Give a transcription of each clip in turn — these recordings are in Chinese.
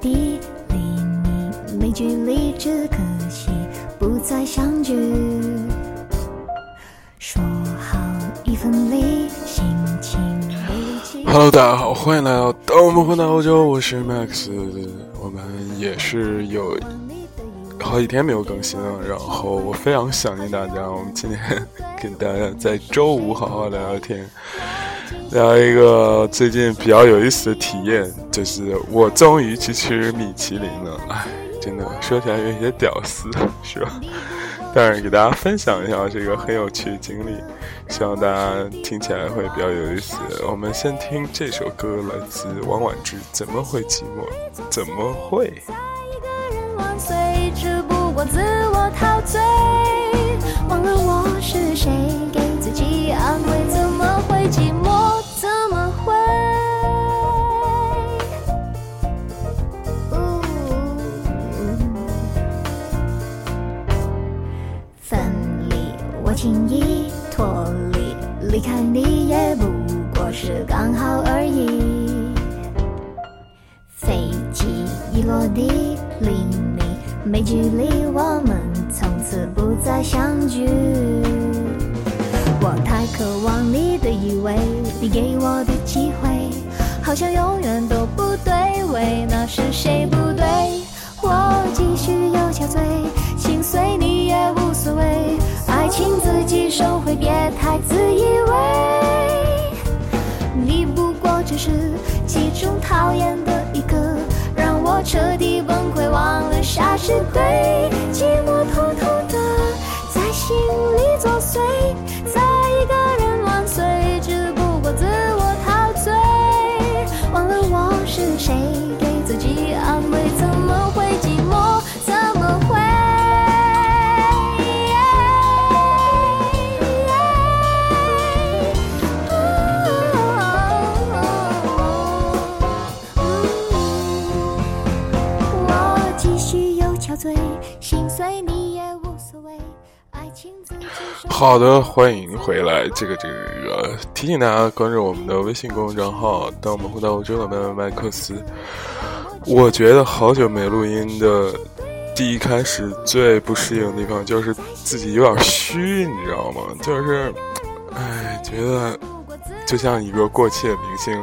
地，离你没距离，只可惜不再相聚。说好一分离，心情没。Hello，大家好，欢迎来到《当我们回到欧洲》，我是 Max，我们也是有好几天没有更新了，然后我非常想念大家，我们今天 跟大家在周五好好聊聊天，聊一个最近比较有意思的体验，就是我终于去吃米其林了，哎，真的说起来有一些屌丝，是吧？但是给大家分享一下这个很有趣的经历，希望大家听起来会比较有意思。我们先听这首歌，来自王菀之，《怎么会寂寞？怎么会？》。一个人万岁，只不过自我陶醉，忘了我是谁，给自己安慰，怎么会寂寞？离，开你也不过是刚好而已。飞机一落地，离你没距离，我们从此不再相聚。我太渴望你的依偎，你给我的机会，好像永远都不对位，那是谁不对？我继续又憔悴，心碎你也无所谓，爱情自己收回，别太自是其中讨厌的一个，让我彻底崩溃，忘了啥是对。寂寞偷偷的在心里作祟，在 好的，欢迎回来。这个这个，提醒大家关注我们的微信公众账号。当我们回到欧洲的麦麦麦克斯，我觉得好久没录音的第一开始最不适应的地方就是自己有点虚，你知道吗？就是，哎，觉得就像一个过气的明星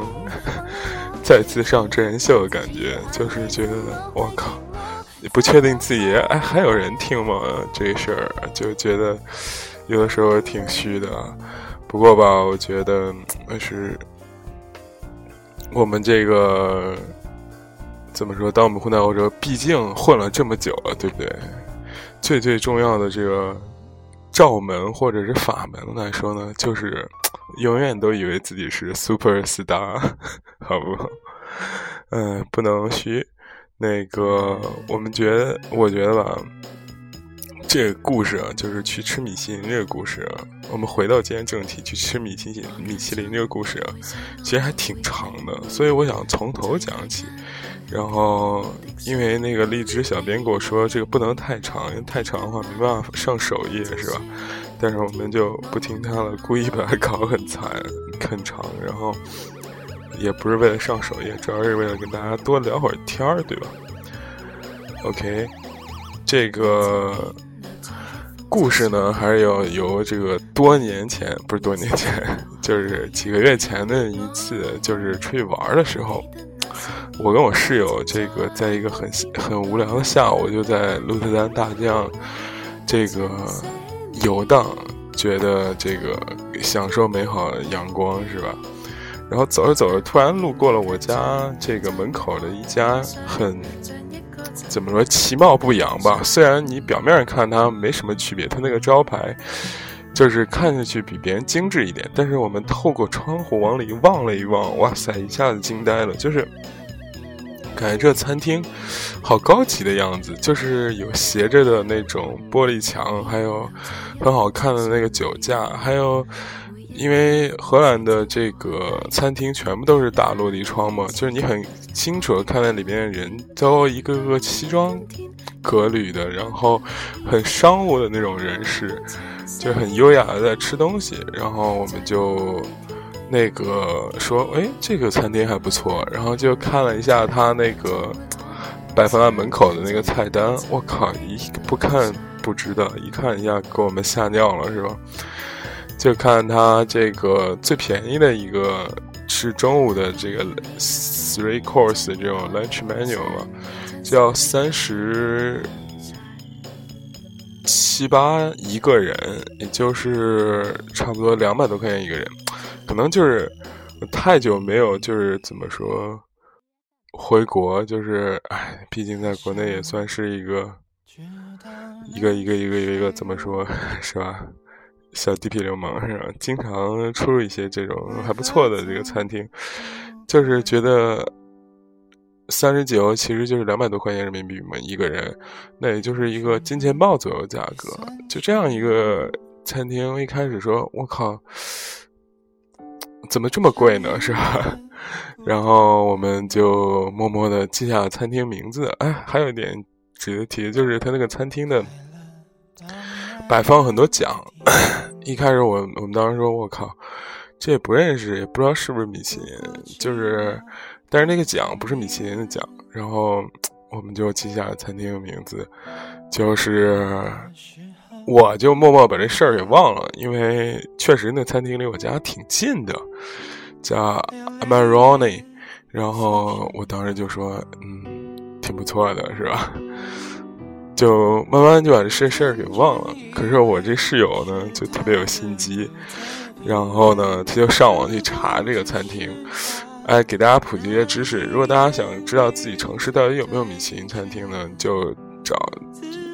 再次上真人秀的感觉，就是觉得我靠，你不确定自己哎还有人听吗？这事儿就觉得有的时候挺虚的。不过吧，我觉得还是我们这个怎么说？当我们混在欧洲，毕竟混了这么久了，对不对？最最重要的这个罩门或者是法门来说呢，就是永远都以为自己是 super star，好不？嗯，不能虚。那个，我们觉得，我觉得吧，这个故事啊，就是去吃米其林这个故事啊。我们回到今天正题，去吃米其林米其林这个故事啊，其实还挺长的，所以我想从头讲起。然后，因为那个荔枝小编跟我说，这个不能太长，因为太长的话没办法上首页，是吧？但是我们就不听他了，故意把它搞得很惨、很长，然后也不是为了上首页，主要是为了跟大家多聊会儿天儿，对吧？OK，这个故事呢，还是要由这个多年前，不是多年前，就是几个月前的一次，就是出去玩的时候。我跟我室友这个在一个很很无聊的下午，就在鹿特丹大江这个游荡，觉得这个享受美好阳光是吧？然后走着走着，突然路过了我家这个门口的一家很怎么说其貌不扬吧？虽然你表面上看它没什么区别，它那个招牌就是看上去比别人精致一点，但是我们透过窗户往里望了一望，哇塞，一下子惊呆了，就是。感觉这餐厅好高级的样子，就是有斜着的那种玻璃墙，还有很好看的那个酒架，还有因为荷兰的这个餐厅全部都是大落地窗嘛，就是你很清楚的看到里面的人都一个个西装革履的，然后很商务的那种人士，就很优雅的在吃东西，然后我们就。那个说，哎，这个餐厅还不错，然后就看了一下他那个摆放在门口的那个菜单，我靠，一不看不知道，一看一下给我们吓尿了，是吧？就看它这个最便宜的一个是中午的这个 three course 这种 lunch menu 嘛，就要三十七八一个人，也就是差不多两百多块钱一个人，可能就是太久没有就是怎么说。回国就是，哎，毕竟在国内也算是一个一个，一个一个一个一个怎么说，是吧？小地痞流氓是吧？经常出入一些这种还不错的这个餐厅，就是觉得三十九其实就是两百多块钱人民币嘛一个人，那也就是一个金钱豹左右价格。就这样一个餐厅，一开始说，我靠，怎么这么贵呢？是吧？然后我们就默默的记下了餐厅名字。哎，还有一点值得提，就是他那个餐厅的摆放很多奖。一开始我我们当时说，我靠，这也不认识，也不知道是不是米其林。就是，但是那个奖不是米其林的奖。然后我们就记下了餐厅的名字，就是我就默默把这事儿给忘了，因为确实那餐厅离我家挺近的。叫 Amaroni，然后我当时就说，嗯，挺不错的，是吧？就慢慢就把这事儿给忘了。可是我这室友呢，就特别有心机，然后呢，他就上网去查这个餐厅，哎，给大家普及一些知识。如果大家想知道自己城市到底有没有米其林餐厅呢，就找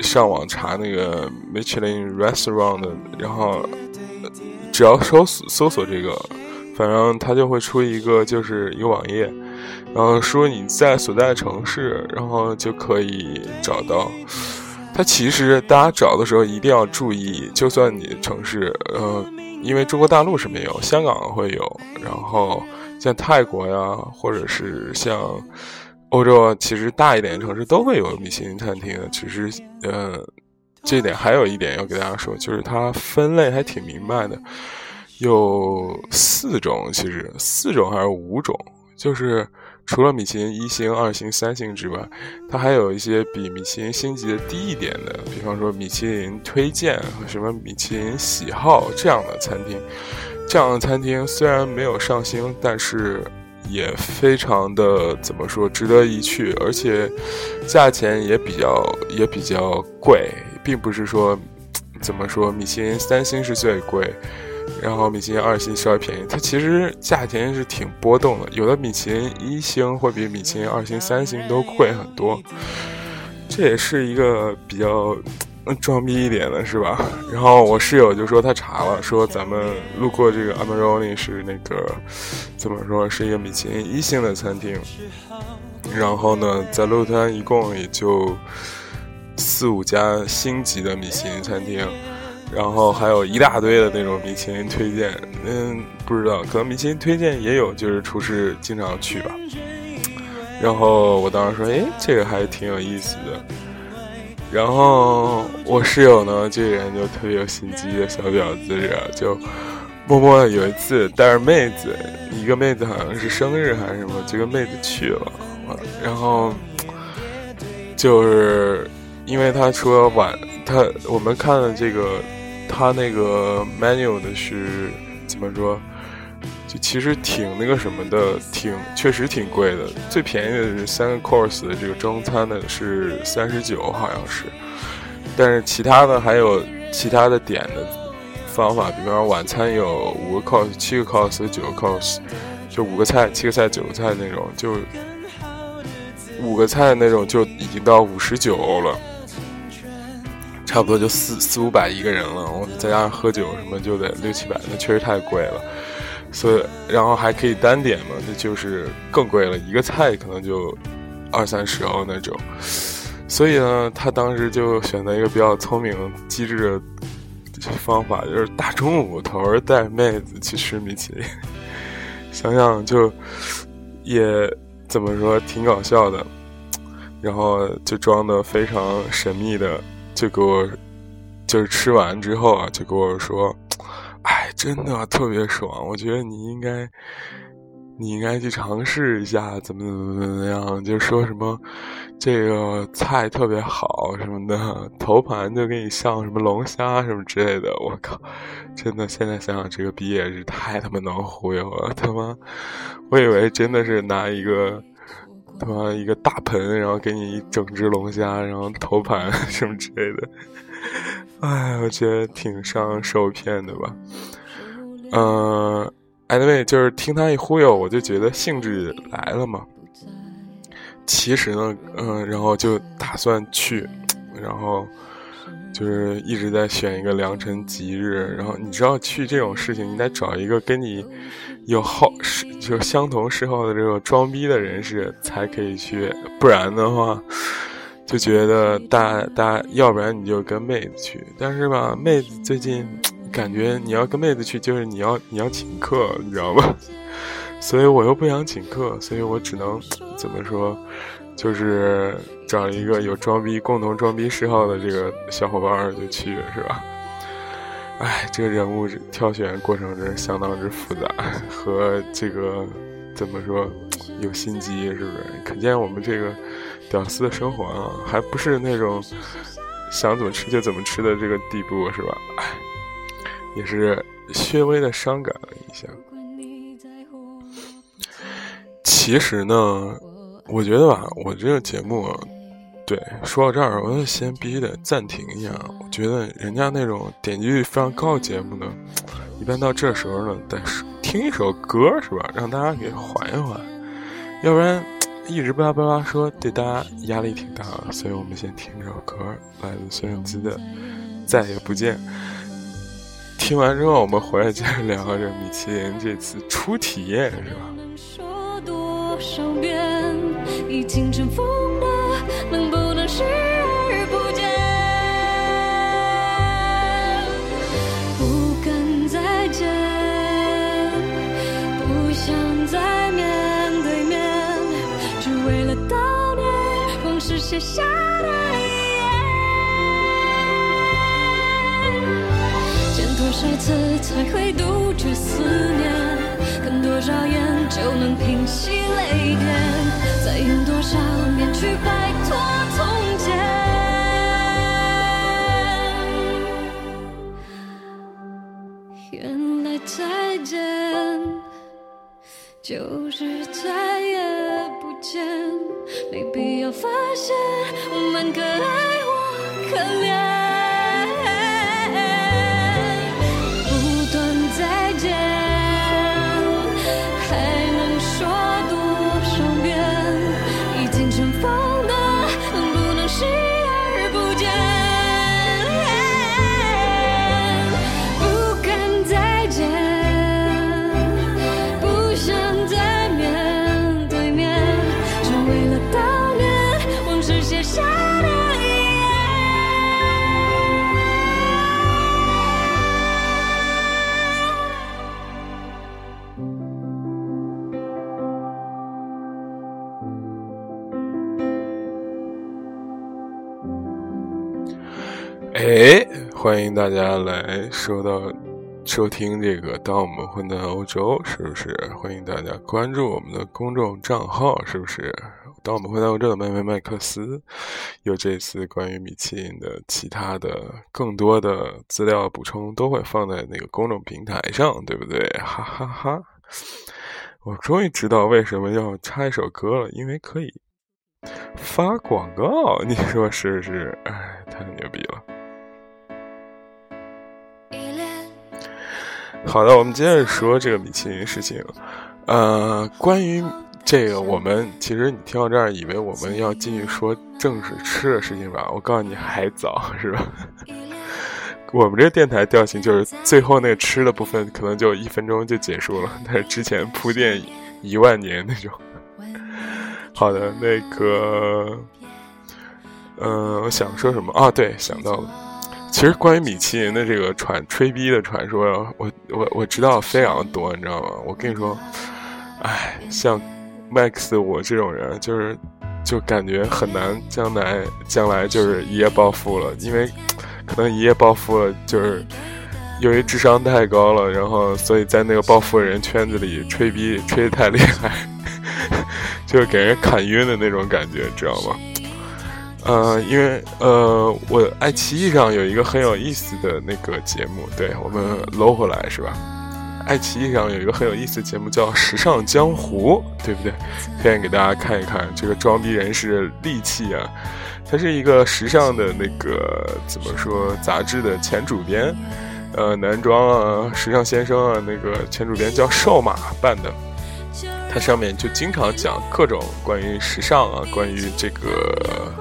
上网查那个 Michelin Restaurant，然后只要搜搜索这个。反正他就会出一个，就是一个网页，然后说你在所在城市，然后就可以找到。它其实大家找的时候一定要注意，就算你城市，呃，因为中国大陆是没有，香港会有，然后像泰国呀，或者是像欧洲，其实大一点的城市都会有米其林餐厅的。其实，呃，这点还有一点要给大家说，就是它分类还挺明白的。有四种，其实四种还是五种，就是除了米其林一星、二星、三星之外，它还有一些比米其林星级的低一点的，比方说米其林推荐和什么米其林喜好这样的餐厅。这样的餐厅虽然没有上星，但是也非常的怎么说值得一去，而且价钱也比较也比较贵，并不是说怎么说米其林三星是最贵。然后米其林二星稍微便宜，它其实价钱是挺波动的，有的米其林一星会比米其林二星、三星都贵很多，这也是一个比较装逼一点的，是吧？然后我室友就说他查了，说咱们路过这个 Amaroni 是那个怎么说是一个米其林一星的餐厅，然后呢，在路滩一共也就四五家星级的米其林餐厅。然后还有一大堆的那种米其林推荐，嗯，不知道，可能米其林推荐也有，就是厨师经常去吧。然后我当时说，哎，这个还挺有意思的。然后我室友呢，这个人就特别有心机的小婊子，就默默有一次带着妹子，一个妹子好像是生日还是什么，就跟妹子去了。然后就是因为他说晚，他我们看了这个。他那个 menu 的是怎么说？就其实挺那个什么的，挺确实挺贵的。最便宜的是三个 course 的这个中餐的是三十九，好像是。但是其他的还有其他的点的方法，比方说晚餐有五个 course、七个 course、九个 course，就五个菜、七个菜、九个菜那种，就五个菜那种就已经到五十九欧了。差不多就四四五百一个人了，我再加上喝酒什么就得六七百，那确实太贵了。所以，然后还可以单点嘛，那就是更贵了，一个菜可能就二三十欧那种。所以呢，他当时就选择一个比较聪明机智的方法，就是大中午头儿带妹子去吃米其林，想想就也怎么说挺搞笑的，然后就装的非常神秘的。就给我，就是吃完之后啊，就跟我说：“哎，真的特别爽，我觉得你应该你应该去尝试一下，怎么怎么怎么样，就说什么这个菜特别好什么的，头盘就给你上什么龙虾什么之类的。我靠，真的，现在想想这个毕业是太他妈能忽悠了，他妈，我以为真的是拿一个他妈一个大盆，然后给你一整只龙虾，然后头盘 什么之类的。哎，我觉得挺伤受骗的吧，嗯。Anyway，就是听他一忽悠，我就觉得兴致来了嘛。其实呢，嗯，然后就打算去，然后就是一直在选一个良辰吉日。然后你知道去这种事情，你得找一个跟你有好是就相同嗜好的这种装逼的人士才可以去，不然的话就觉得大大，要不然你就跟妹子去。但是吧，妹子最近。感觉你要跟妹子去，就是你要你要请客，你知道吗？所以我又不想请客，所以我只能怎么说，就是找一个有装逼、共同装逼嗜好的这个小伙伴就去，是吧？哎，这个人物挑选过程真是相当之复杂，和这个怎么说有心机，是不是？可见我们这个屌丝的生活啊，还不是那种想怎么吃就怎么吃的这个地步，是吧？哎。也是略微的伤感了一下。其实呢，我觉得吧，我这个节目，对，说到这儿，我就先必须得暂停一下。我觉得人家那种点击率非常高的节目呢，一般到这时候呢，得听一首歌，是吧？让大家给缓一缓，要不然一直巴拉巴拉说，对大家压力挺大的。所以我们先听这首歌，来自孙燕姿的《再也不见》。听完之后，我们回来接着聊这米其林这次初体验，是吧？不多少次才会杜绝思念？看多少眼就能平息泪点？再用多少年去摆脱从前？原来再见就是，没必要发现我们可爱或可怜。哎，欢迎大家来收到收听这个《当我们混在欧洲》，是不是？欢迎大家关注我们的公众账号，是不是？当我们混在欧洲的麦麦麦克斯，有这次关于米其林的其他的更多的资料补充，都会放在那个公众平台上，对不对？哈哈哈！我终于知道为什么要插一首歌了，因为可以发广告，你说是不是？哎，太牛逼了！好的，我们接着说这个米其林事情。呃，关于这个，我们其实你听到这儿，以为我们要继续说正式吃的事情吧？我告诉你，还早，是吧？我们这电台调性就是最后那个吃的部分，可能就一分钟就结束了，但是之前铺垫一万年那种。好的，那个，嗯，我想说什么啊？对，想到了。其实关于米其林的这个传吹逼的传说，我我我知道非常多，你知道吗？我跟你说，哎，像 Max 我这种人，就是就感觉很难将来将来就是一夜暴富了，因为可能一夜暴富了，就是由于智商太高了，然后所以在那个暴富人圈子里吹逼吹得太厉害，就是给人砍晕的那种感觉，知道吗？呃，因为呃，我爱奇艺上有一个很有意思的那个节目，对我们搂回来是吧？爱奇艺上有一个很有意思的节目叫《时尚江湖》，对不对？推荐给大家看一看。这个装逼人士利器啊，他是一个时尚的那个怎么说杂志的前主编，呃，男装啊，时尚先生啊，那个前主编叫瘦马办的。它上面就经常讲各种关于时尚啊，关于这个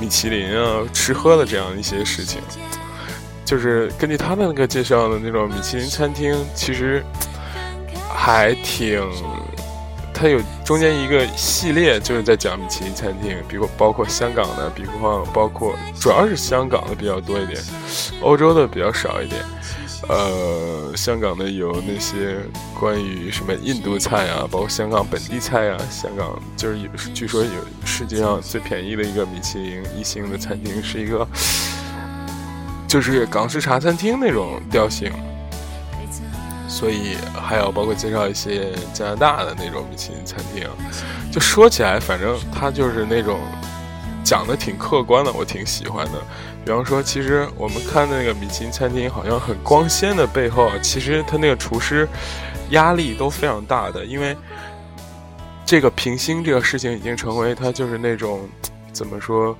米其林啊、吃喝的这样一些事情。就是根据他的那个介绍的那种米其林餐厅，其实还挺，他有中间一个系列就是在讲米其林餐厅，比如包括香港的，比方包括主要是香港的比较多一点，欧洲的比较少一点。呃，香港的有那些关于什么印度菜啊，包括香港本地菜啊。香港就是有，据说有世界上最便宜的一个米其林一星的餐厅，是一个就是港式茶餐厅那种调性。所以还有包括介绍一些加拿大的那种米其林餐厅。就说起来，反正它就是那种讲的挺客观的，我挺喜欢的。比方说，其实我们看那个米其林餐厅好像很光鲜的背后，其实他那个厨师压力都非常大的，因为这个评星这个事情已经成为他就是那种怎么说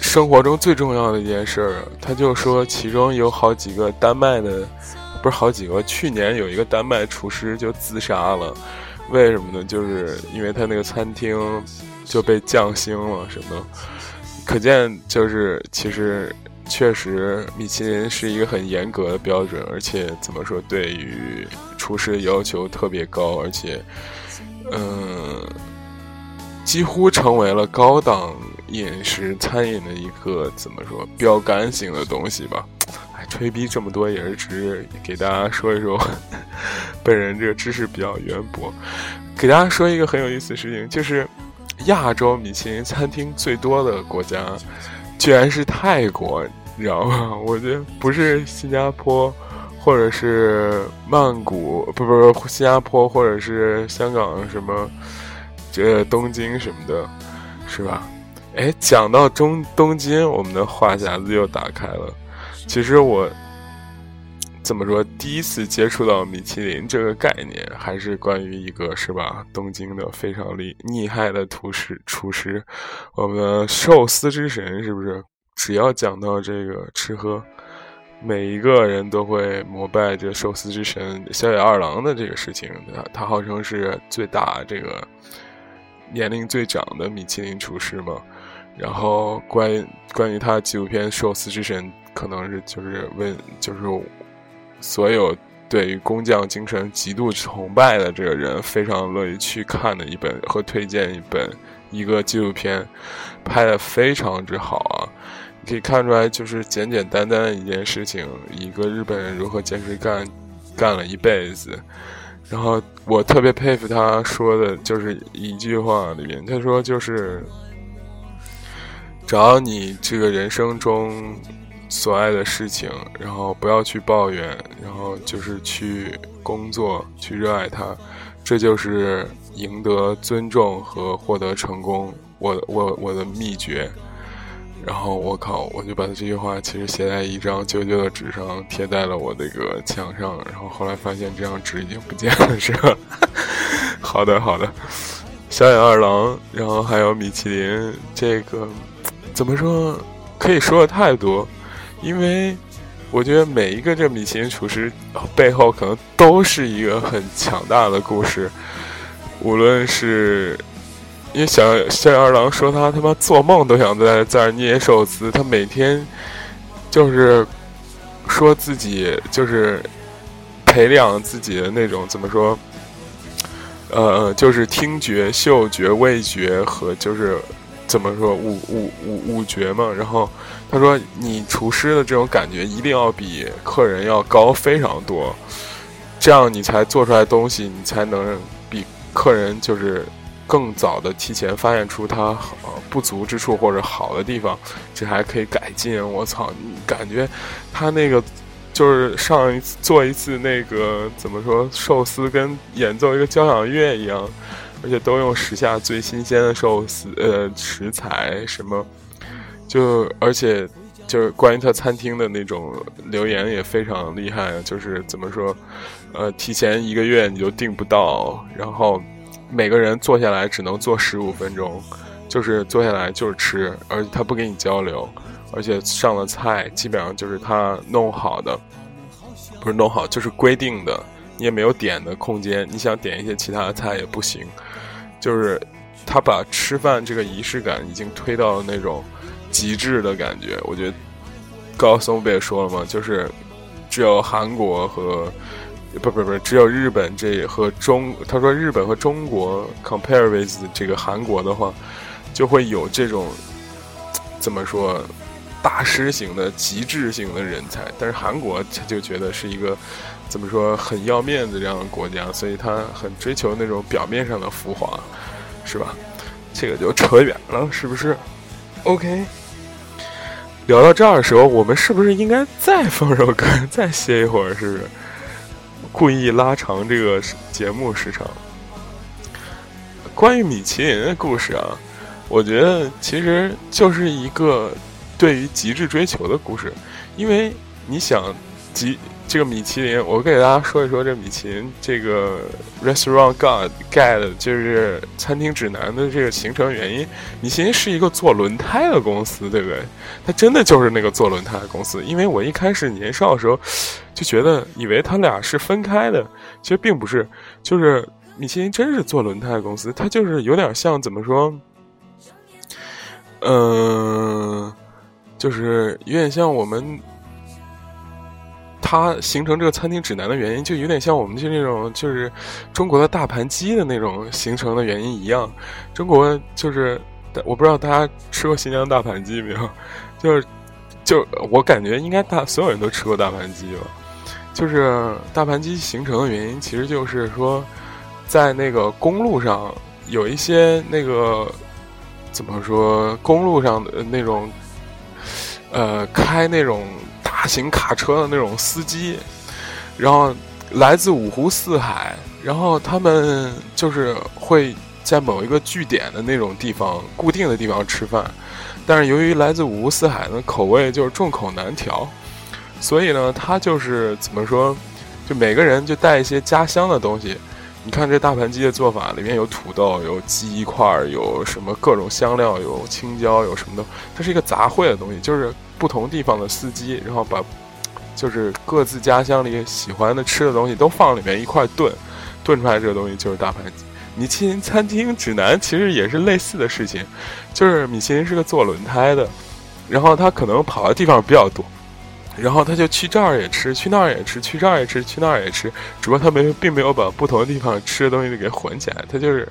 生活中最重要的一件事儿。他就说，其中有好几个丹麦的，不是好几个，去年有一个丹麦厨师就自杀了，为什么呢？就是因为他那个餐厅就被降星了什么。可见，就是其实确实，米其林是一个很严格的标准，而且怎么说，对于厨师要求特别高，而且，嗯，几乎成为了高档饮食餐饮的一个怎么说标杆性的东西吧。吹逼这么多也是只是给大家说一说，本人这个知识比较渊博，给大家说一个很有意思的事情，就是。亚洲米其林餐厅最多的国家，居然是泰国，你知道吗？我觉得不是新加坡，或者是曼谷，不不不，新加坡或者是香港什么，这东京什么的，是吧？哎，讲到中东京，我们的话匣子又打开了。其实我。怎么说？第一次接触到米其林这个概念，还是关于一个是吧？东京的非常厉厉害的厨师，厨师，我们的寿司之神，是不是？只要讲到这个吃喝，每一个人都会膜拜这寿司之神小野二郎的这个事情。他他号称是最大这个年龄最长的米其林厨师嘛？然后关关于他纪录片《寿司之神》，可能是就是问就是。所有对于工匠精神极度崇拜的这个人，非常乐意去看的一本和推荐一本一个纪录片，拍的非常之好啊！可以看出来，就是简简单单的一件事情，一个日本人如何坚持干，干了一辈子。然后我特别佩服他说的，就是一句话里面，他说就是，只要你这个人生中。所爱的事情，然后不要去抱怨，然后就是去工作，去热爱它，这就是赢得尊重和获得成功。我我我的秘诀。然后我靠，我就把这句话其实写在一张旧旧的纸上，贴在了我那个墙上。然后后来发现这张纸已经不见了，是吧？好的好的，小野二郎，然后还有米其林，这个怎么说？可以说的太多。因为我觉得每一个这米其林厨师背后可能都是一个很强大的故事，无论是因为小小野二郎说他他妈做梦都想在在捏寿司，他每天就是说自己就是培养自己的那种怎么说，呃，就是听觉、嗅觉、味觉和就是怎么说五五五五觉嘛，然后。他说：“你厨师的这种感觉一定要比客人要高非常多，这样你才做出来东西，你才能比客人就是更早的提前发现出他呃不足之处或者好的地方，这还可以改进。我操，你感觉他那个就是上一次做一次那个怎么说寿司，跟演奏一个交响乐一样，而且都用时下最新鲜的寿司呃食材什么，就而且就是关于他餐厅的那种留言也非常厉害，就是怎么说，呃，提前一个月你就订不到，然后每个人坐下来只能坐十五分钟，就是坐下来就是吃，而且他不给你交流。而且上的菜基本上就是他弄好的，不是弄好就是规定的，你也没有点的空间。你想点一些其他的菜也不行，就是他把吃饭这个仪式感已经推到了那种极致的感觉。我觉得高松不也说了吗？就是只有韩国和不不不，只有日本这和中，他说日本和中国 compare with 这个韩国的话，就会有这种怎么说？大师型的极致型的人才，但是韩国他就觉得是一个怎么说很要面子这样的国家，所以他很追求那种表面上的浮华，是吧？这个就扯远了，是不是？OK，聊到这儿的时候，我们是不是应该再放首歌，再歇一会儿？是不是？故意拉长这个节目时长。关于米其林的故事啊，我觉得其实就是一个。对于极致追求的故事，因为你想，极这个米其林，我给大家说一说这米其林这个 Restaurant Guide Guide 就是餐厅指南的这个形成原因。米其林是一个做轮胎的公司，对不对？它真的就是那个做轮胎的公司。因为我一开始年少的时候就觉得，以为他俩是分开的，其实并不是。就是米其林真是做轮胎的公司，它就是有点像怎么说？嗯。就是有点像我们，它形成这个餐厅指南的原因，就有点像我们就那种就是中国的大盘鸡的那种形成的原因一样。中国就是，我不知道大家吃过新疆大盘鸡没有？就是，就我感觉应该大所有人都吃过大盘鸡吧。就是大盘鸡形成的原因，其实就是说，在那个公路上有一些那个怎么说，公路上的那种。呃，开那种大型卡车的那种司机，然后来自五湖四海，然后他们就是会在某一个据点的那种地方、固定的地方吃饭，但是由于来自五湖四海的口味就是众口难调，所以呢，他就是怎么说，就每个人就带一些家乡的东西。你看这大盘鸡的做法，里面有土豆，有鸡块，有什么各种香料，有青椒，有什么的，它是一个杂烩的东西，就是。不同地方的司机，然后把就是各自家乡里喜欢的吃的东西都放里面一块炖，炖出来这个东西就是大盘鸡。米其林餐厅指南其实也是类似的事情，就是米其林是个做轮胎的，然后他可能跑的地方比较多，然后他就去这儿也吃，去那儿也吃，去这儿也吃，去那儿也吃，只不过他没并没有把不同的地方吃的东西给混起来，他就是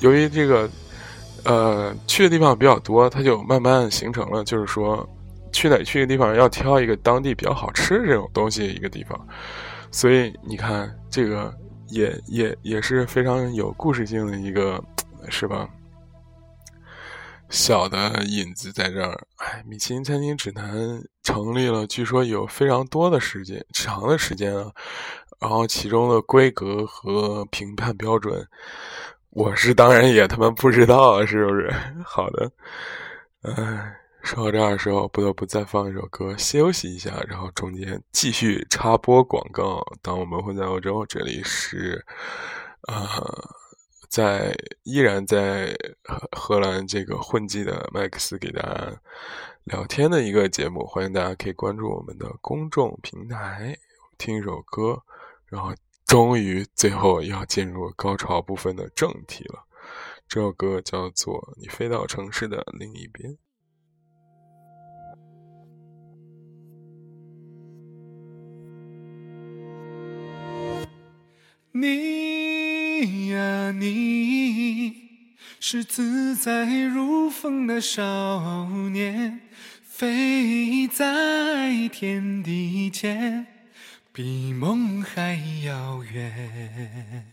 由于这个呃去的地方比较多，他就慢慢形成了，就是说。去哪去一个地方要挑一个当地比较好吃的这种东西一个地方，所以你看这个也也也是非常有故事性的一个，是吧？小的引子在这儿。哎，米其林餐厅指南成立了，据说有非常多的时间长的时间啊，然后其中的规格和评判标准，我是当然也他妈不知道，是不是？好的，哎。说到这儿的时候，不得不再放一首歌休息一下，然后中间继续插播广告。当我们混在欧洲，这里是，呃，在依然在荷兰这个混迹的麦克斯给大家聊天的一个节目，欢迎大家可以关注我们的公众平台，听一首歌，然后终于最后要进入高潮部分的正题了。这首歌叫做《你飞到城市的另一边》。你呀，你是自在如风的少年，飞在天地间，比梦还遥远。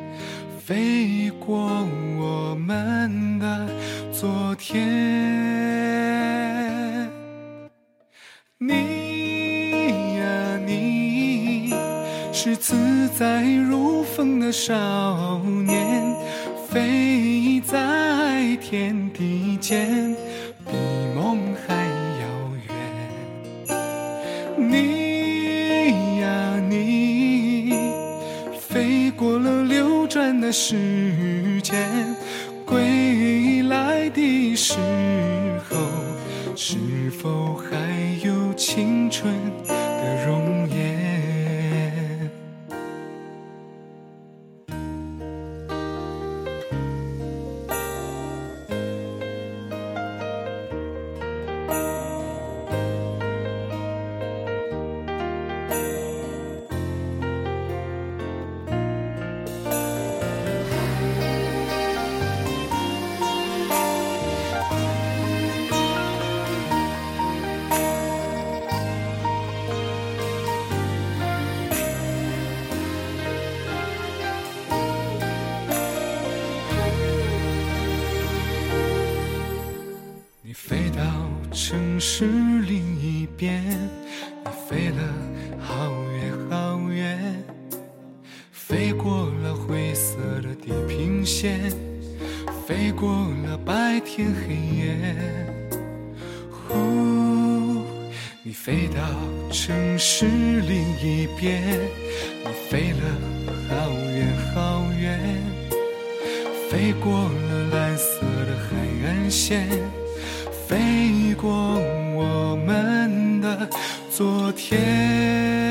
飞过我们的昨天，你呀你，是自在如风的少年，飞在天地间，时间，归来的时候，是否还有青春的容飞过了白天黑夜。呼，你飞到城市另一边，你飞了好远好远，飞过了蓝色的海岸线。飞过我们的昨天，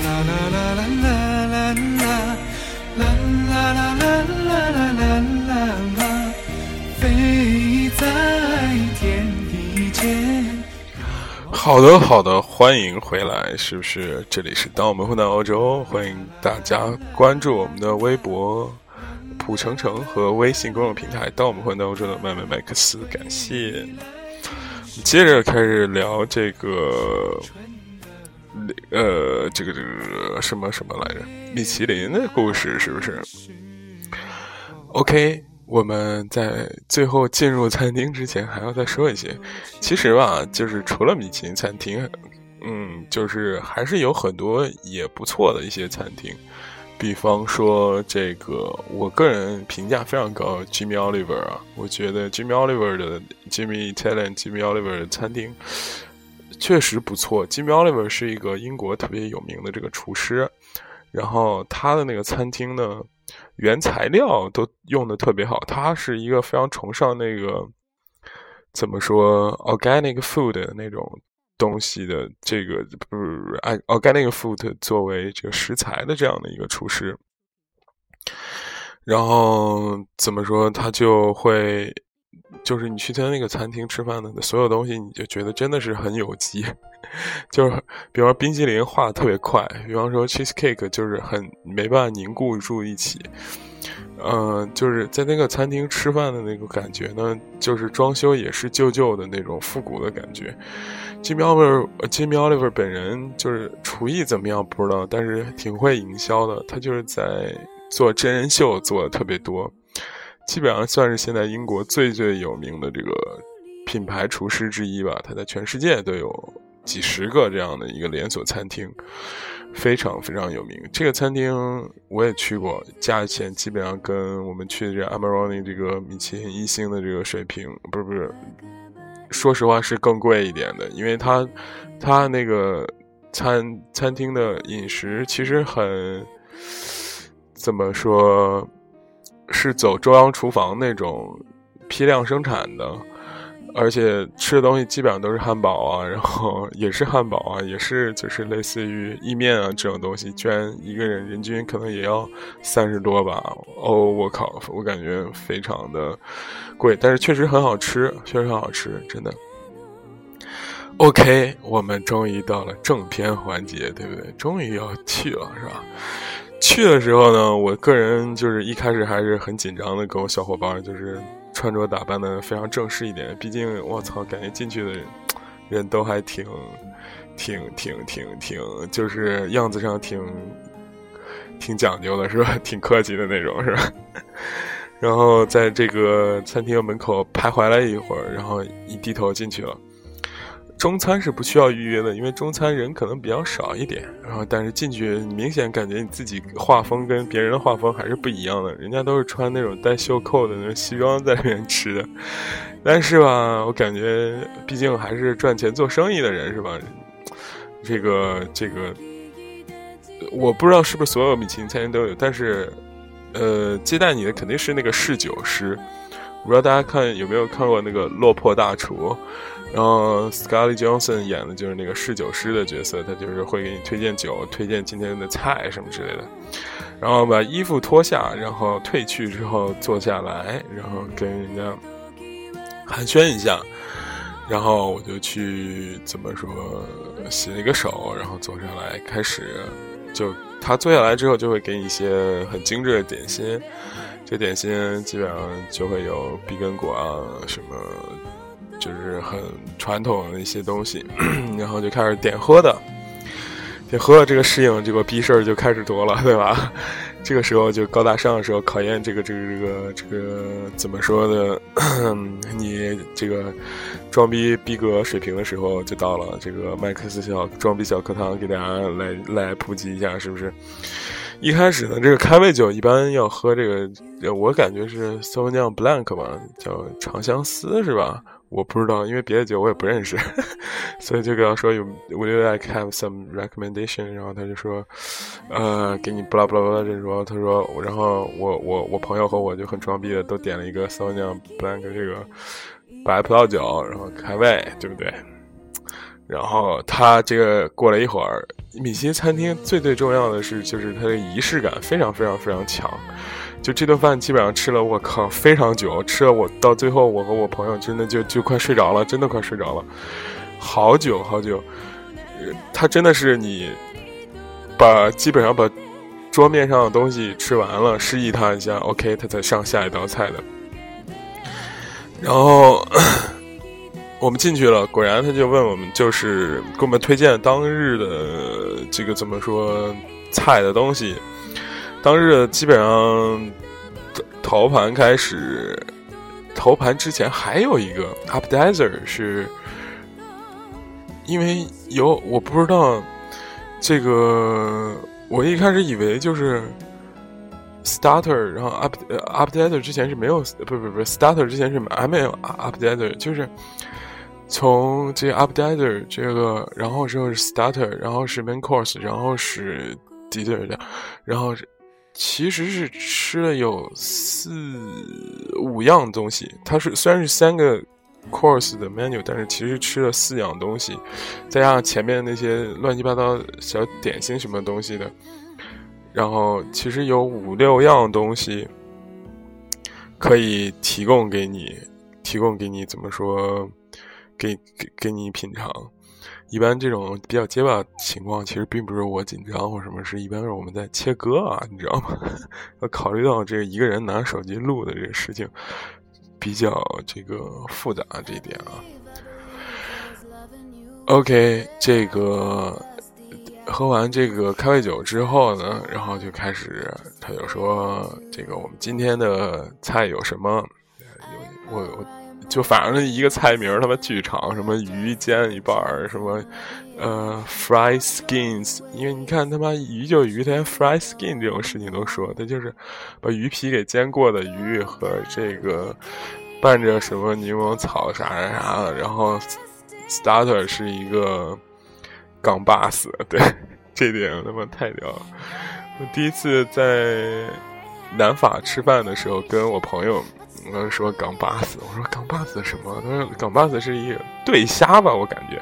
好的，好的，欢迎回来，是不是？这里是当我们混到欧洲，欢迎大家关注我们的微博“普程程”和微信公众平台“当我们混到欧洲”的麦麦麦克斯，感谢。接着开始聊这个，呃，这个这个什么什么来着？米其林的故事，是不是？OK。我们在最后进入餐厅之前，还要再说一些。其实吧，就是除了米其林餐厅，嗯，就是还是有很多也不错的一些餐厅。比方说，这个我个人评价非常高，Jimmy Oliver 啊，我觉得 Jimmy Oliver 的 Jimmy Italian Jimmy Oliver 的餐厅确实不错。Jimmy Oliver 是一个英国特别有名的这个厨师，然后他的那个餐厅呢。原材料都用的特别好，他是一个非常崇尚那个怎么说 organic food 那种东西的这个不是 organic food 作为这个食材的这样的一个厨师，然后怎么说他就会就是你去他那个餐厅吃饭的所有东西，你就觉得真的是很有机，就是比方说冰淇淋化的特别快，比方说 cheese cake 就是很没办法凝固住一起。嗯，就是在那个餐厅吃饭的那个感觉呢，就是装修也是旧旧的那种复古的感觉。Jimmy Oliver，Jimmy Oliver 本人就是厨艺怎么样不知道，但是挺会营销的。他就是在做真人秀做的特别多，基本上算是现在英国最最有名的这个品牌厨师之一吧。他在全世界都有几十个这样的一个连锁餐厅，非常非常有名。这个餐厅我也去过，价钱基本上跟我们去的这 Amaroni 这个米其林一星的这个水平，不是不是，说实话是更贵一点的，因为它它那个餐餐厅的饮食其实很怎么说，是走中央厨房那种批量生产的。而且吃的东西基本上都是汉堡啊，然后也是汉堡啊，也是就是类似于意面啊这种东西，居然一个人人均可能也要三十多吧？哦，我靠，我感觉非常的贵，但是确实很好吃，确实很好吃，真的。OK，我们终于到了正片环节，对不对？终于要去了，是吧？去的时候呢，我个人就是一开始还是很紧张的，跟我小伙伴就是。穿着打扮的非常正式一点，毕竟我操，感觉进去的人 人都还挺、挺、挺、挺、挺，就是样子上挺、挺讲究的，是吧？挺客气的那种，是吧？然后在这个餐厅门口徘徊了一会儿，然后一低头进去了。中餐是不需要预约的，因为中餐人可能比较少一点。然后，但是进去明显感觉你自己画风跟别人的画风还是不一样的。人家都是穿那种带袖扣的那种西装在里面吃的，但是吧，我感觉毕竟还是赚钱做生意的人是吧？这个这个，我不知道是不是所有米其林餐厅都有，但是，呃，接待你的肯定是那个侍酒师。不知道大家看有没有看过那个《落魄大厨》。然后 Scarlett Johnson 演的就是那个侍酒师的角色，他就是会给你推荐酒、推荐今天的菜什么之类的。然后把衣服脱下，然后褪去之后坐下来，然后跟人家寒暄一下。然后我就去怎么说，洗了一个手，然后坐下来开始。就他坐下来之后，就会给你一些很精致的点心。这点心基本上就会有碧根果啊什么。就是很传统的一些东西，然后就开始点喝的，点喝的这个适应这个逼事儿就开始多了，对吧？这个时候就高大上的时候，考验这个这个这个这个怎么说的？你这个装逼逼格水平的时候就到了。这个麦克斯小装逼小课堂给大家来来普及一下，是不是？一开始呢，这个开胃酒一般要喝这个，我感觉是 Sauvignon Blanc 吧，叫长相思，是吧？我不知道，因为别的酒我也不认识，所以就跟他说有，Would you like have some recommendation？然后他就说，呃，给你巴拉巴拉巴拉这说，他说，然后我我我朋友和我就很装逼的都点了一个 Sauvignon Blanc 这个白葡萄酒，然后开胃，对不对？然后他这个过了一会儿，米其林餐厅最最重要的是就是它的仪式感非常非常非常强。就这顿饭基本上吃了，我靠，非常久，吃了我到最后，我和我朋友真的就就快睡着了，真的快睡着了，好久好久。他真的是你把基本上把桌面上的东西吃完了，示意他一下，OK，他才上下一道菜的。然后 我们进去了，果然他就问我们，就是给我们推荐当日的这个怎么说菜的东西。当日基本上头盘开始，头盘之前还有一个 appetizer，是因为有我不知道这个，我一开始以为就是 starter，然后 up appetizer 之前是没有，不不不 starter 之前是还没有 appetizer，就是从这个 appetizer 这个，然后之后是 starter，然后是 main course，然后是 dessert，然后是。其实是吃了有四五样东西，它是虽然是三个 course 的 menu，但是其实吃了四样东西，再加上前面那些乱七八糟小点心什么东西的，然后其实有五六样东西可以提供给你，提供给你怎么说，给给给你品尝。一般这种比较结巴情况，其实并不是我紧张或什么，是一般是我们在切割啊，你知道吗？要考虑到这个一个人拿手机录的这个事情比较这个复杂这一点啊。OK，这个喝完这个开胃酒之后呢，然后就开始他就说这个我们今天的菜有什么？有我我就反正一个菜名他妈巨长，什么鱼煎一半儿，什么呃 fry skins，因为你看他妈鱼就鱼，他连 fry skin 这种事情都说，他就是把鱼皮给煎过的鱼和这个拌着什么柠檬草啥啥啥的，然后 starter 是一个港 bus，对，这点他妈太屌了。我第一次在南法吃饭的时候，跟我朋友。我说港巴子，我说港巴子什么？他说港巴子是一个对虾吧，我感觉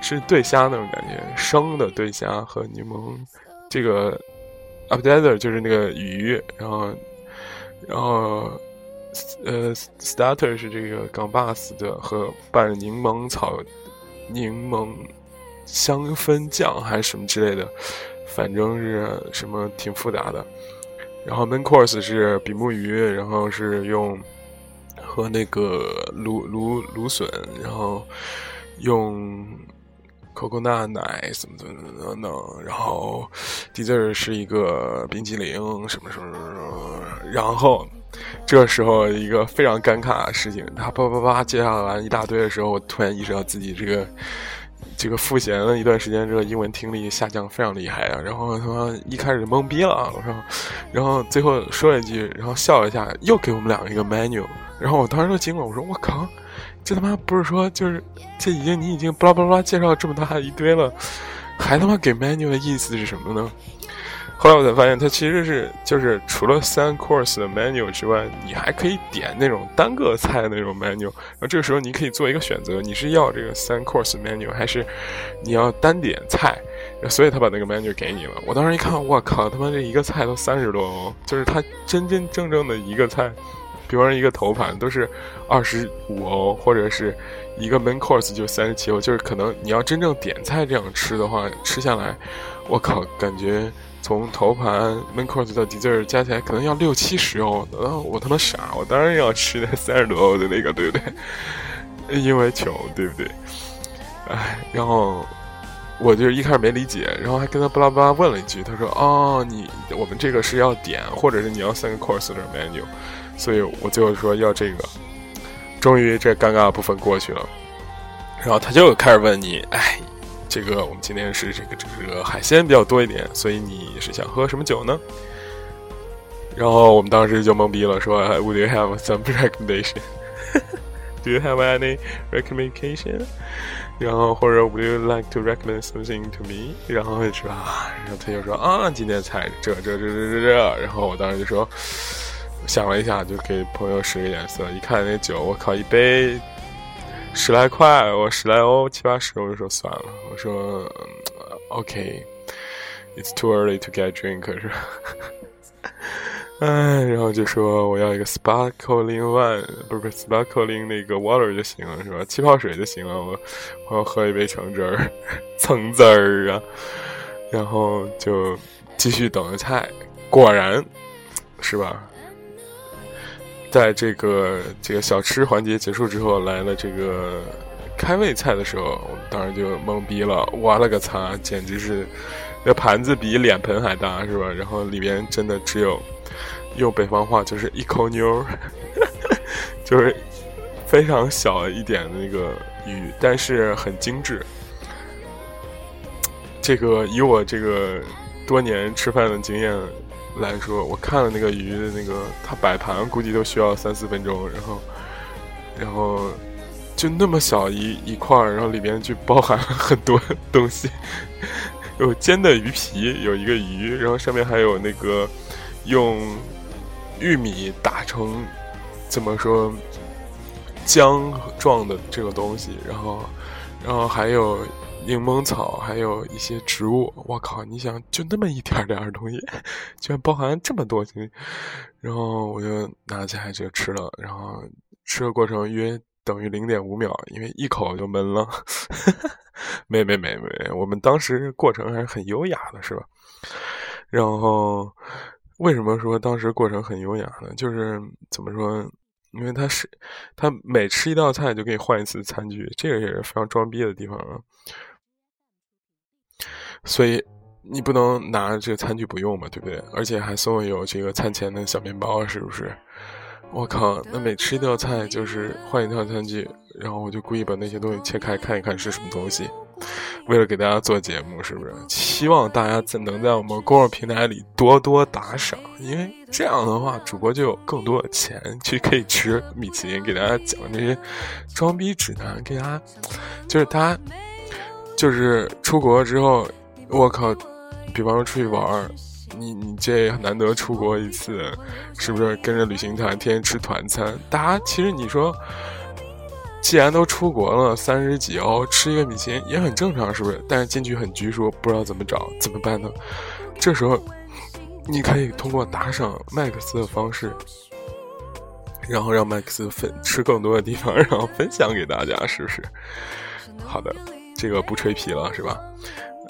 是对虾那种感觉，生的对虾和柠檬。这个 appetizer 就是那个鱼，然后然后呃 starter 是这个港巴子的和拌柠檬草、柠檬香氛酱还是什么之类的，反正是什么挺复杂的。然后 main course 是比目鱼，然后是用和那个芦芦芦笋，然后用 coconut 奶怎么怎么怎么，然后 dessert 是一个冰激凌什么什么什么，然后这时候一个非常尴尬的事情，他叭叭叭介绍完一大堆的时候，我突然意识到自己这个。这个复闲了一段时间，这个英文听力下降非常厉害啊！然后他妈一开始懵逼了，我说，然后最后说了一句，然后笑了一下，又给我们两个一个 menu，然后我当时就惊了，我说我靠，这他妈不是说就是这已经你已经巴拉巴拉介绍这么大一堆了，还他妈给 menu 的意思是什么呢？后来我才发现，它其实是就是除了三 course 的 menu 之外，你还可以点那种单个菜的那种 menu。然后这个时候你可以做一个选择，你是要这个三 course menu，还是你要单点菜？所以他把那个 menu 给你了。我当时一看，我靠，他妈这一个菜都三十多欧，就是他真真正正的一个菜，比方说一个头盘都是二十五欧，或者是一个 main course 就三十七欧，就是可能你要真正点菜这样吃的话，吃下来，我靠，感觉。从头盘 main course 到 dessert 加起来可能要六七十欧，然后我他妈傻，我当然要吃那三十多欧的那个，对不对？因为穷，对不对？哎，然后我就一开始没理解，然后还跟他巴拉巴拉问了一句，他说：“哦，你我们这个是要点，或者是你要三个 course 的 menu。”所以我最后说要这个。终于这尴尬部分过去了，然后他就开始问你：“哎。”这个我们今天是这个这个海鲜比较多一点，所以你是想喝什么酒呢？然后我们当时就懵逼了，说 Would you have some recommendation? Do you have any recommendation? 然后或者 Would you like to recommend something to me? 然后是吧？然后他就说啊，今天菜这这这这这这。然后我当时就说，想了一下，就给朋友使个眼色，一看那酒，我靠，一杯。十来块，我十来欧，七八十，我就说算了。我说，OK，It's too early to get drink，是吧？哎，然后就说我要一个 sparkling one，不是 sparkling 那个 water 就行了，是吧？气泡水就行了。我我要喝一杯橙汁儿，橙汁儿啊。然后就继续等着菜，果然，是吧？在这个这个小吃环节结束之后，来了这个开胃菜的时候，我们当然就懵逼了。我了个擦，简直是那盘子比脸盆还大，是吧？然后里边真的只有用北方话就是一口妞，就是非常小一点的那个鱼，但是很精致。这个以我这个多年吃饭的经验。来说，我看了那个鱼的那个，它摆盘估计都需要三四分钟，然后，然后就那么小一一块，然后里边就包含了很多 东西，有煎的鱼皮，有一个鱼，然后上面还有那个用玉米打成怎么说浆状的这个东西，然后，然后还有。柠檬草，还有一些植物，我靠！你想，就那么一点点儿东西，居然包含这么多东西，然后我就拿起来就吃了，然后吃的过程约等于零点五秒，因为一口就闷了。没没没没，我们当时过程还是很优雅的，是吧？然后为什么说当时过程很优雅呢？就是怎么说？因为他是他每吃一道菜就给你换一次餐具，这个也是非常装逼的地方啊。所以你不能拿这个餐具不用嘛，对不对？而且还送有这个餐前的小面包，是不是？我靠，那每吃一道菜就是换一套餐具，然后我就故意把那些东西切开看一看是什么东西，为了给大家做节目，是不是？希望大家在能在我们公众平台里多多打赏，因为这样的话，主播就有更多的钱去可以吃米其林，给大家讲这些装逼指南，给大家就是大家就是出国之后，我靠，比方说出去玩儿。你你这难得出国一次，是不是跟着旅行团天天吃团餐？大家其实你说，既然都出国了，三十几哦吃一个米其林也很正常，是不是？但是进去很拘束，不知道怎么找，怎么办呢？这时候，你可以通过打赏麦克斯的方式，然后让麦克斯分吃更多的地方，然后分享给大家，是不是？好的，这个不吹皮了，是吧？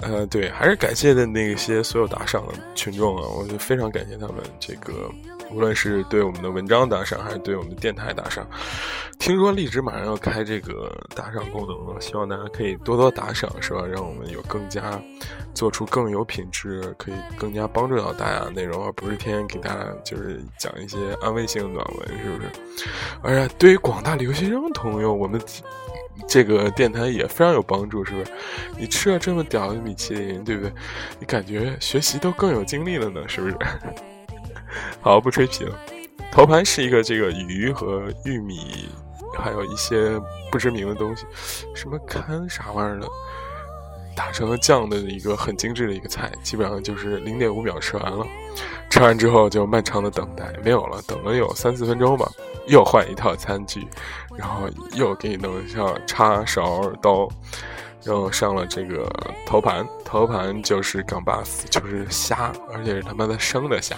呃，对，还是感谢的那些所有打赏的群众啊，我就非常感谢他们。这个无论是对我们的文章打赏，还是对我们的电台打赏，听说荔枝马上要开这个打赏功能了，希望大家可以多多打赏，是吧？让我们有更加做出更有品质，可以更加帮助到大家的内容，而不是天天给大家就是讲一些安慰性暖文，是不是？而且对于广大留学生朋友，我们。这个电台也非常有帮助，是不是？你吃了这么屌的米其林，对不对？你感觉学习都更有精力了呢，是不是？好，不吹皮了。头盘是一个这个鱼和玉米，还有一些不知名的东西，什么看啥玩意儿的，打成了酱的一个很精致的一个菜，基本上就是零点五秒吃完了。吃完之后就漫长的等待，没有了，等了有三四分钟吧，又换一套餐具。然后又给你弄上叉勺刀，然后上了这个头盘，头盘就是港巴斯，就是虾，而且是他妈的生的虾，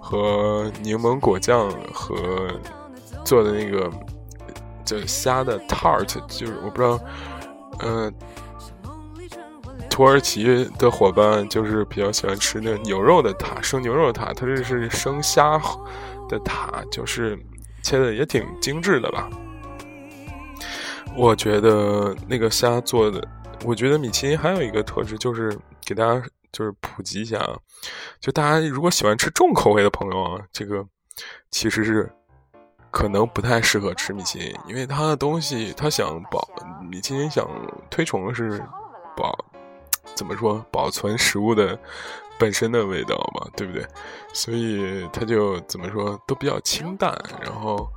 和柠檬果酱和做的那个就虾的 tart，就是我不知道，嗯，土耳其的伙伴就是比较喜欢吃那牛肉的塔，生牛肉塔，它这是生虾的塔，就是切的也挺精致的吧。我觉得那个虾做的，我觉得米其林还有一个特质，就是给大家就是普及一下啊，就大家如果喜欢吃重口味的朋友啊，这个其实是可能不太适合吃米其林，因为它的东西，它想保米其林想推崇的是保怎么说保存食物的本身的味道嘛，对不对？所以它就怎么说都比较清淡，然后。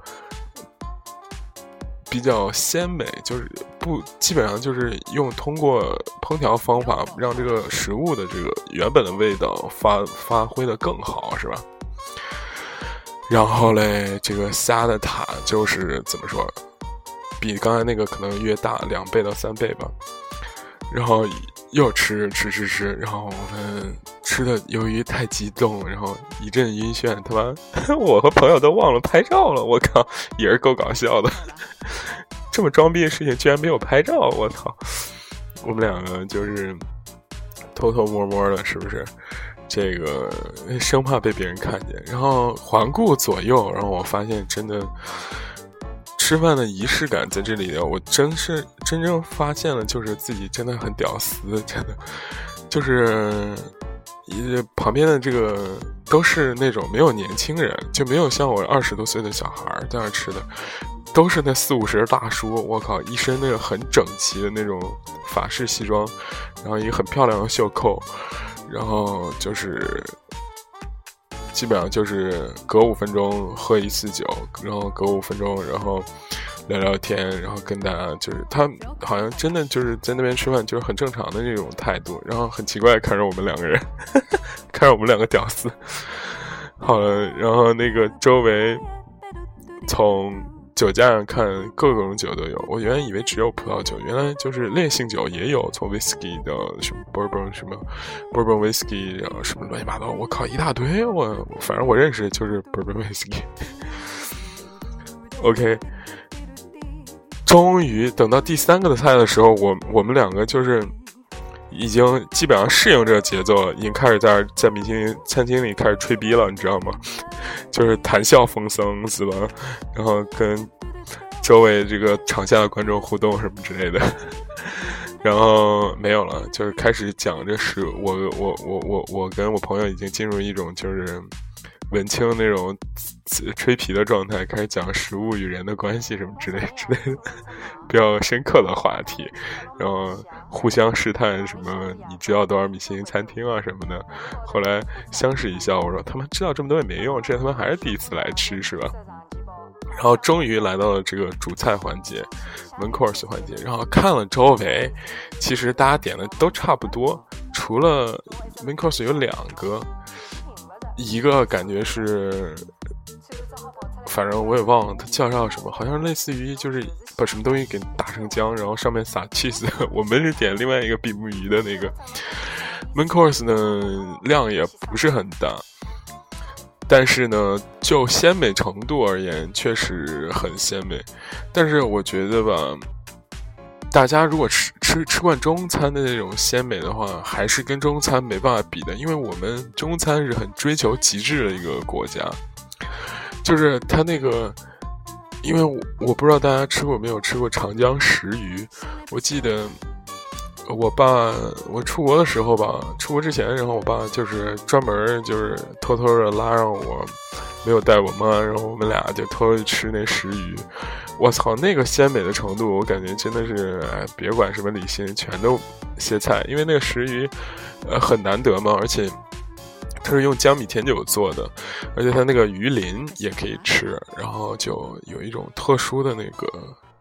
比较鲜美，就是不基本上就是用通过烹调方法让这个食物的这个原本的味道发发挥的更好，是吧？然后嘞，这个虾的塔就是怎么说，比刚才那个可能约大两倍到三倍吧。然后又吃吃吃吃，然后我们吃的由于太激动，然后一阵晕眩，他妈 我和朋友都忘了拍照了，我靠，也是够搞笑的。这么装逼的事情居然没有拍照，我操！我们两个就是偷偷摸摸的，是不是？这个生怕被别人看见，然后环顾左右，然后我发现真的吃饭的仪式感在这里的，我真是真正发现了，就是自己真的很屌丝，真的就是一旁边的这个都是那种没有年轻人，就没有像我二十多岁的小孩在那吃的。都是那四五十的大叔，我靠，一身那个很整齐的那种法式西装，然后一个很漂亮的袖扣，然后就是基本上就是隔五分钟喝一次酒，然后隔五分钟然后聊聊天，然后跟大家就是他好像真的就是在那边吃饭就是很正常的那种态度，然后很奇怪看着我们两个人，看着我们两个屌丝，好了，然后那个周围从。酒架上看各种酒都有，我原来以为只有葡萄酒，原来就是烈性酒也有，从 whisky 到什么 bourbon 什么 bourbon whisky，然后什么乱七八糟，我靠一大堆，我反正我认识就是 bourbon whisky。OK，终于等到第三个的菜的时候，我我们两个就是。已经基本上适应这个节奏了，已经开始在在明星餐厅里开始吹逼了，你知道吗？就是谈笑风生，是吧？然后跟周围这个场下的观众互动什么之类的，然后没有了，就是开始讲这是，我我我我我跟我朋友已经进入一种就是文青那种吹皮的状态，开始讲食物与人的关系什么之类之类的比较深刻的话题，然后互相试探什么你知道多少米其林餐厅啊什么的。后来相视一笑，我说他们知道这么多也没用，这他妈还是第一次来吃是吧？然后终于来到了这个主菜环节，main course 环节。然后看了周围，其实大家点的都差不多，除了 main course 有两个，一个感觉是，反正我也忘了它叫上什么，好像类似于就是把什么东西给打成浆，然后上面撒 cheese。我们是点另外一个比目鱼的那个 main course 呢，量也不是很大。但是呢，就鲜美程度而言，确实很鲜美。但是我觉得吧，大家如果吃吃吃惯中餐的那种鲜美的话，还是跟中餐没办法比的，因为我们中餐是很追求极致的一个国家。就是它那个，因为我我不知道大家吃过没有吃过长江石鱼，我记得。我爸，我出国的时候吧，出国之前，然后我爸就是专门就是偷偷的拉上我，没有带我妈，然后我们俩就偷偷去吃那石鱼。我操，那个鲜美的程度，我感觉真的是，别管什么理性，全都歇菜，因为那个石鱼，呃，很难得嘛，而且它是用江米甜酒做的，而且它那个鱼鳞也可以吃，然后就有一种特殊的那个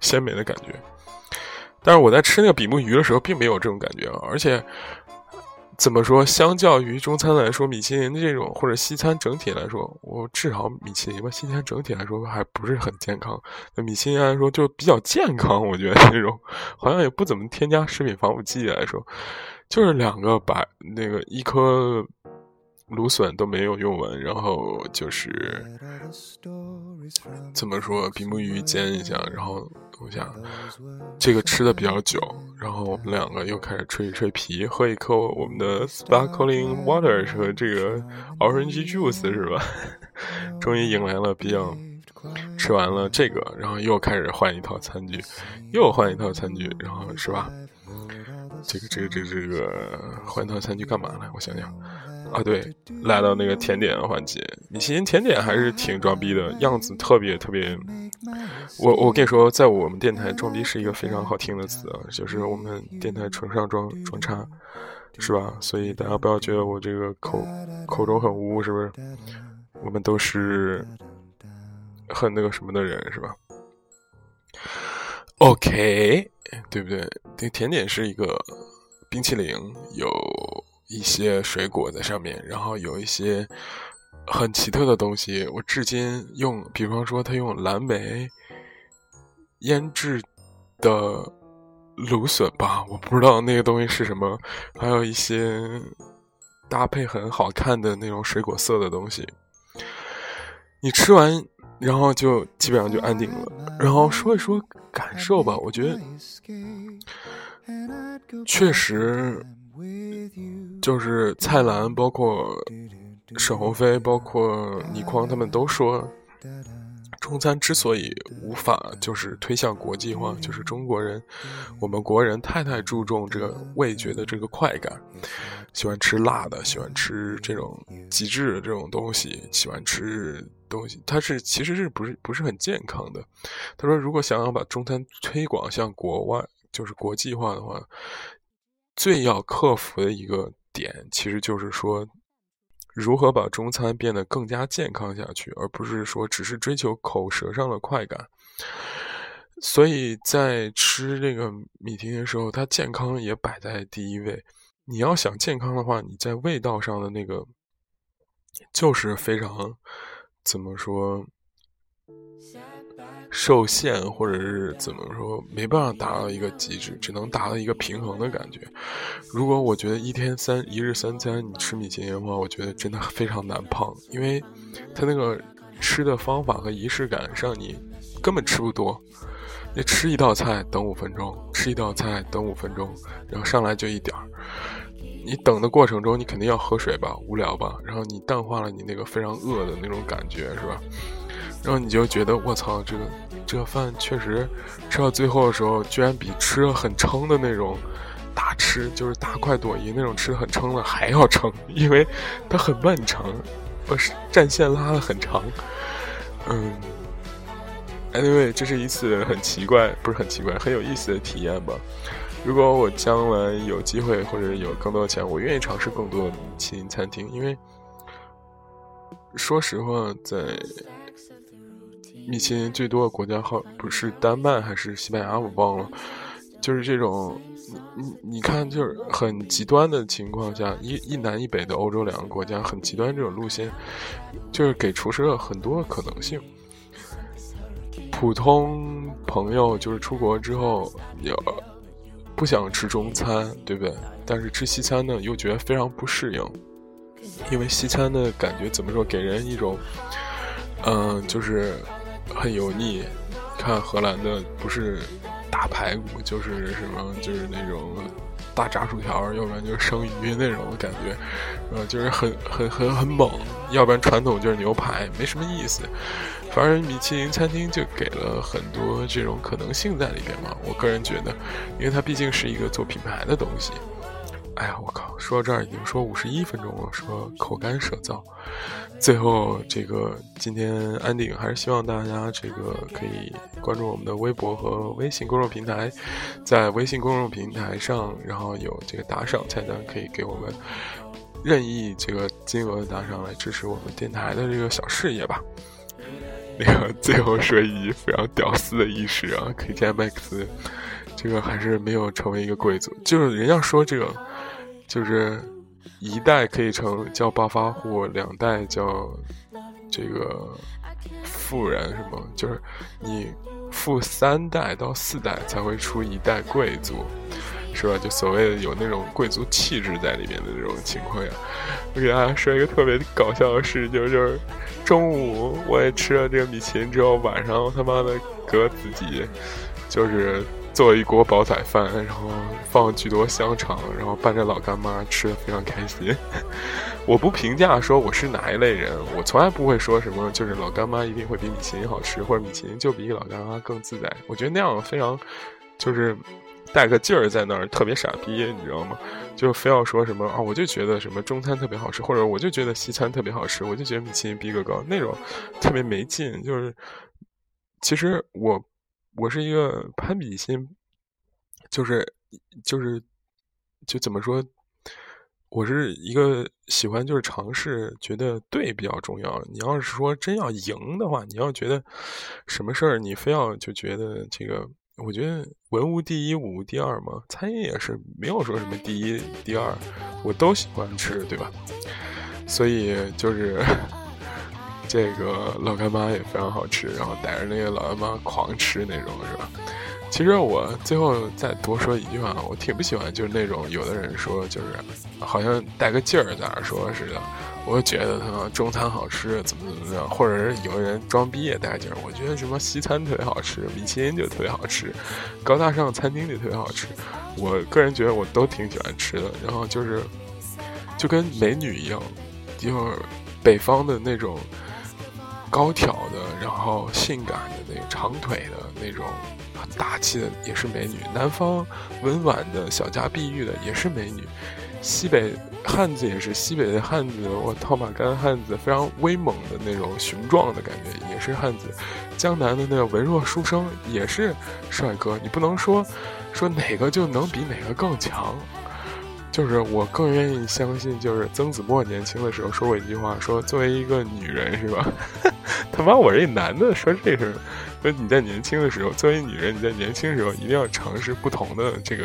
鲜美的感觉。但是我在吃那个比目鱼的时候，并没有这种感觉！而且，怎么说，相较于中餐来说，米其林的这种或者西餐整体来说，我至少米其林吧，西餐整体来说还不是很健康。那米其林来说就比较健康，我觉得那种好像也不怎么添加食品防腐剂来说，就是两个白那个一颗。芦笋都没有用完，然后就是怎么说，比目鱼煎一下，然后我想这个吃的比较久，然后我们两个又开始吹一吹皮，喝一口我们的 sparkling water 和这个 orange juice 是吧？终于迎来了比较吃完了这个，然后又开始换一套餐具，又换一套餐具，然后是吧？这个这个这个这个换一套餐具干嘛呢？我想想。啊，对，来到那个甜点环节，你其林甜点还是挺装逼的，样子特别特别。我我跟你说，在我们电台，装逼是一个非常好听的词啊，就是我们电台纯上装装叉，是吧？所以大家不要觉得我这个口口中很污，是不是？我们都是很那个什么的人，是吧？OK，对不对？这甜点是一个冰淇淋，有。一些水果在上面，然后有一些很奇特的东西。我至今用，比方说他用蓝莓腌制的芦笋吧，我不知道那个东西是什么。还有一些搭配很好看的那种水果色的东西。你吃完，然后就基本上就安定了。然后说一说感受吧，我觉得确实。就是蔡澜，包括沈鸿飞，包括倪匡，他们都说，中餐之所以无法就是推向国际化，就是中国人，我们国人太太注重这个味觉的这个快感，喜欢吃辣的，喜欢吃这种极致的这种东西，喜欢吃东西，它是其实是不是不是很健康的。他说，如果想要把中餐推广向国外，就是国际化的话。最要克服的一个点，其实就是说，如何把中餐变得更加健康下去，而不是说只是追求口舌上的快感。所以在吃这个米提的时候，它健康也摆在第一位。你要想健康的话，你在味道上的那个，就是非常怎么说？受限，或者是怎么说，没办法达到一个极致，只能达到一个平衡的感觉。如果我觉得一天三一日三餐你吃米其林的话，我觉得真的非常难胖，因为它那个吃的方法和仪式感让你根本吃不多。你吃一道菜等五分钟，吃一道菜等五分钟，然后上来就一点儿。你等的过程中，你肯定要喝水吧，无聊吧，然后你淡化了你那个非常饿的那种感觉，是吧？然后你就觉得我操，这个这个饭确实吃到最后的时候，居然比吃的很撑的那种大吃，就是大快朵颐那种吃的很撑的还要撑，因为它很漫长。我是战线拉的很长。嗯，anyway，这是一次很奇怪，不是很奇怪，很有意思的体验吧。如果我将来有机会或者有更多的钱，我愿意尝试更多的米其林餐厅，因为说实话，在米其林最多的国家号不是丹麦还是西班牙，我忘了。就是这种，你你你看，就是很极端的情况下，一一南一北的欧洲两个国家很极端这种路线，就是给厨师了很多可能性。普通朋友就是出国之后，也不想吃中餐，对不对？但是吃西餐呢，又觉得非常不适应，因为西餐的感觉怎么说，给人一种，嗯，就是很油腻。看荷兰的不是。大排骨就是什么，就是那种大炸薯条，要不然就是生鱼那种感觉，呃，就是很很很很猛。要不然传统就是牛排，没什么意思。反正米其林餐厅就给了很多这种可能性在里边嘛。我个人觉得，因为它毕竟是一个做品牌的东西。哎呀，我靠！说到这儿已经说五十一分钟了，说口干舌燥。最后，这个今天安定还是希望大家这个可以关注我们的微博和微信公众平台，在微信公众平台上，然后有这个打赏菜单，可以给我们任意这个金额的打赏来支持我们电台的这个小事业吧。那个最后说一句非常屌丝的意识啊，K T M X，这个还是没有成为一个贵族，就是人家说这个。就是一代可以成叫暴发户，两代叫这个富人，是吗？就是你富三代到四代才会出一代贵族，是吧？就所谓的有那种贵族气质在里面的这种情况呀。我给大家说一个特别搞笑的事，就是中午我也吃了这个米其林之后，晚上他妈的给自己就是。做了一锅煲仔饭，然后放巨多香肠，然后伴着老干妈吃的 非常开心。我不评价说我是哪一类人，我从来不会说什么就是老干妈一定会比米其林好吃，或者米其林就比老干妈更自在。我觉得那样非常就是带个劲儿在那儿，特别傻逼，你知道吗？就非要说什么啊，我就觉得什么中餐特别好吃，或者我就觉得西餐特别好吃，我就觉得米其林逼格高，那种特别没劲。就是其实我。我是一个攀比心，就是就是就怎么说？我是一个喜欢就是尝试，觉得对比较重要。你要是说真要赢的话，你要觉得什么事儿，你非要就觉得这个，我觉得文无第一，武无第二嘛。餐饮也是没有说什么第一、第二，我都喜欢吃，对吧？所以就是。这个老干妈也非常好吃，然后带着那个老干妈狂吃那种，是吧？其实我最后再多说一句话，我挺不喜欢就是那种有的人说就是好像带个劲儿在那说似的，我觉得他中餐好吃，怎么怎么样，或者是有的人装逼也带劲儿，我觉得什么西餐特别好吃，米其林就特别好吃，高大上餐厅就特别好吃。我个人觉得我都挺喜欢吃的，然后就是就跟美女一样，就是北方的那种。高挑的，然后性感的那个长腿的那种，很大气的也是美女。南方温婉的小家碧玉的也是美女。西北汉子也是西北的汉子，我套马杆汉子非常威猛的那种雄壮的感觉也是汉子。江南的那个文弱书生也是帅哥。你不能说说哪个就能比哪个更强。就是我更愿意相信，就是曾子墨年轻的时候说过一句话，说作为一个女人是吧？他妈，我这男的说这事，说你在年轻的时候，作为女人，你在年轻的时候一定要尝试不同的这个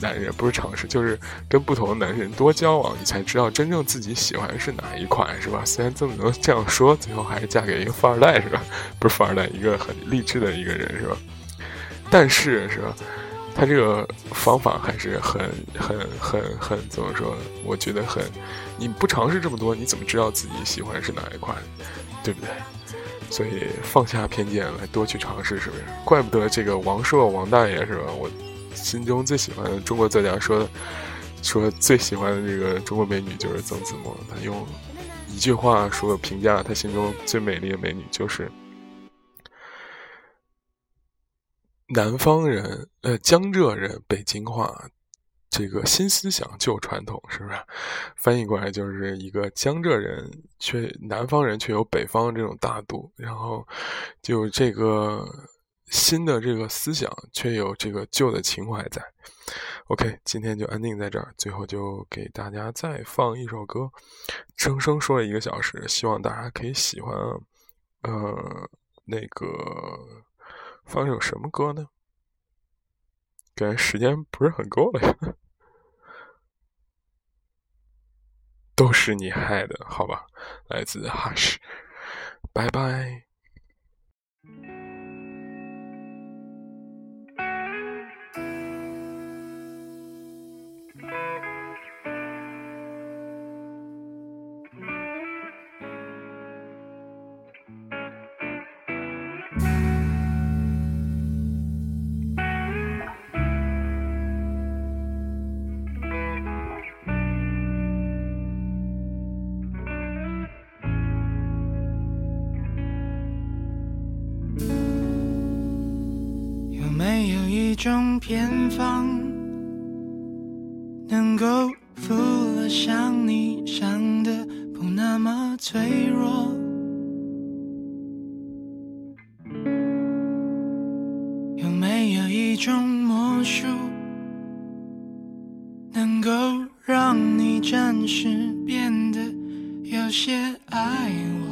男人，不是尝试，就是跟不同的男人多交往，你才知道真正自己喜欢是哪一款，是吧？虽然曾子墨这样说，最后还是嫁给一个富二代，是吧？不是富二代，一个很励志的一个人，是吧？但是，是吧？他这个方法还是很、很、很、很怎么说？我觉得很，你不尝试这么多，你怎么知道自己喜欢是哪一款，对不对？所以放下偏见来多去尝试，是不是？怪不得这个王朔王大爷是吧？我心中最喜欢的中国作家说，说最喜欢的这个中国美女就是曾子墨，他用一句话说评价他心中最美丽的美女就是。南方人，呃，江浙人，北京话，这个新思想旧传统，是不是？翻译过来就是一个江浙人却南方人却有北方这种大度，然后就这个新的这个思想却有这个旧的情怀在。OK，今天就安定在这儿，最后就给大家再放一首歌，生生说了一个小时，希望大家可以喜欢。呃，那个放首什么歌呢？感觉时间不是很够了呀。都是你害的，好吧？来自哈什拜拜。种偏方，能够服了像你想的不那么脆弱。有没有一种魔术，能够让你暂时变得有些爱我？